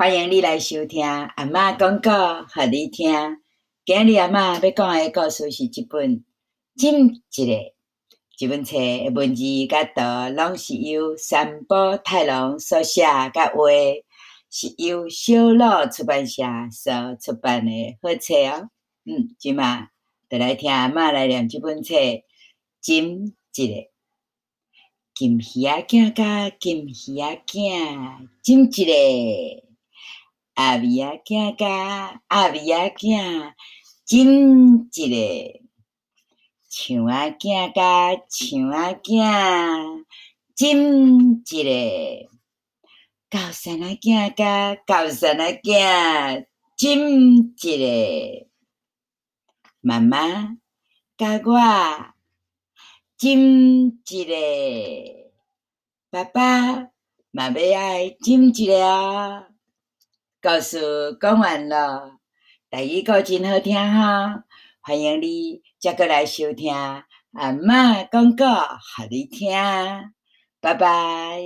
欢迎你来收听阿嬷讲故，予你听。今日阿嬷要讲的故事是一本金一个，一本册的文字甲图拢是由三宝太郎所写甲画，是由小鲁出版社所出版的好册哦。嗯，今嘛就来听阿嬷来念这本册，金一个，金鱼仔囝甲金鱼仔囝，金一个。阿米仔囝甲阿米仔囝，金一个；象仔囝甲象仔囝，金一个；高山仔囝甲高山仔囝，金一个；妈妈甲我，金一个；爸爸嘛要爱金一个哦。故事讲完了，台语歌真好听哈！欢迎你再过来收听阿嬷讲过，互你听，拜拜。